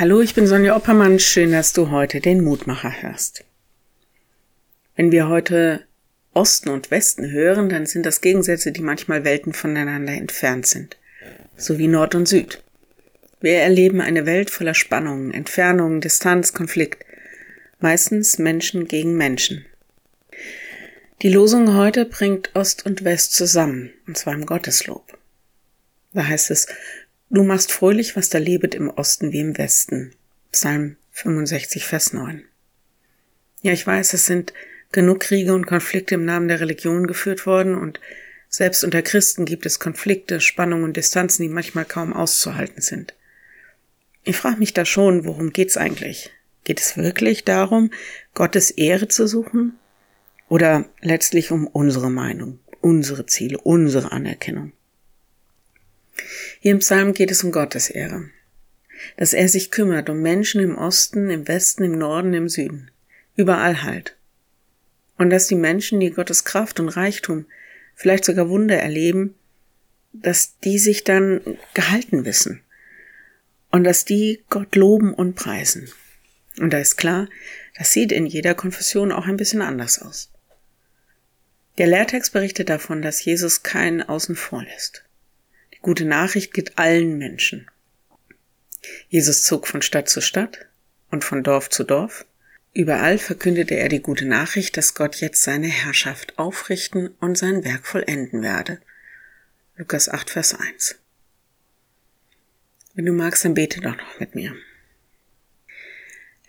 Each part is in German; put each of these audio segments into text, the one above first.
Hallo, ich bin Sonja Oppermann. Schön, dass du heute den Mutmacher hörst. Wenn wir heute Osten und Westen hören, dann sind das Gegensätze, die manchmal Welten voneinander entfernt sind. So wie Nord und Süd. Wir erleben eine Welt voller Spannungen, Entfernungen, Distanz, Konflikt. Meistens Menschen gegen Menschen. Die Losung heute bringt Ost und West zusammen, und zwar im Gotteslob. Da heißt es, Du machst fröhlich, was da lebet im Osten wie im Westen. Psalm 65, Vers 9. Ja, ich weiß, es sind genug Kriege und Konflikte im Namen der Religion geführt worden und selbst unter Christen gibt es Konflikte, Spannungen und Distanzen, die manchmal kaum auszuhalten sind. Ich frage mich da schon, worum geht's eigentlich? Geht es wirklich darum, Gottes Ehre zu suchen? Oder letztlich um unsere Meinung, unsere Ziele, unsere Anerkennung? Hier im Psalm geht es um Gottes Ehre. Dass er sich kümmert um Menschen im Osten, im Westen, im Norden, im Süden. Überall halt. Und dass die Menschen, die Gottes Kraft und Reichtum, vielleicht sogar Wunder erleben, dass die sich dann gehalten wissen. Und dass die Gott loben und preisen. Und da ist klar, das sieht in jeder Konfession auch ein bisschen anders aus. Der Lehrtext berichtet davon, dass Jesus keinen außen vor lässt. Die gute Nachricht gilt allen Menschen. Jesus zog von Stadt zu Stadt und von Dorf zu Dorf. Überall verkündete er die gute Nachricht, dass Gott jetzt seine Herrschaft aufrichten und sein Werk vollenden werde. Lukas 8, Vers 1. Wenn du magst, dann bete doch noch mit mir.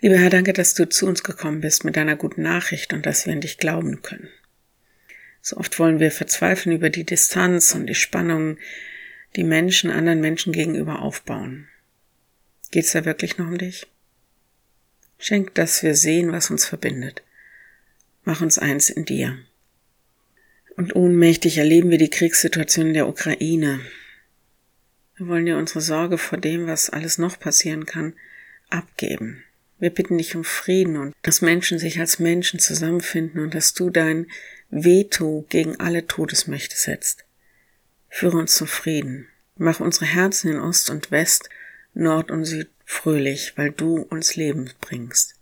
Lieber Herr, danke, dass du zu uns gekommen bist mit deiner guten Nachricht und dass wir an dich glauben können. So oft wollen wir verzweifeln über die Distanz und die Spannung, die Menschen anderen Menschen gegenüber aufbauen. Geht's da wirklich noch um dich? Schenk, dass wir sehen, was uns verbindet. Mach uns eins in dir. Und ohnmächtig erleben wir die Kriegssituation in der Ukraine. Wir wollen dir unsere Sorge vor dem, was alles noch passieren kann, abgeben. Wir bitten dich um Frieden und dass Menschen sich als Menschen zusammenfinden und dass du dein Veto gegen alle Todesmächte setzt. Führe uns zum Frieden. Mach unsere Herzen in Ost und West, Nord und Süd fröhlich, weil du uns Leben bringst.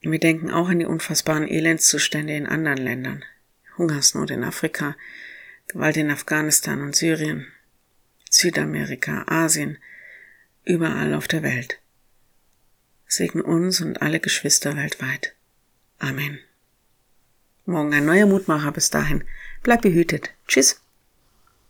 Wir denken auch an die unfassbaren Elendszustände in anderen Ländern. Hungersnot in Afrika, Gewalt in Afghanistan und Syrien, Südamerika, Asien, überall auf der Welt. Segne uns und alle Geschwister weltweit. Amen. Morgen ein neuer Mutmacher. Bis dahin. Bleib behütet. Tschüss.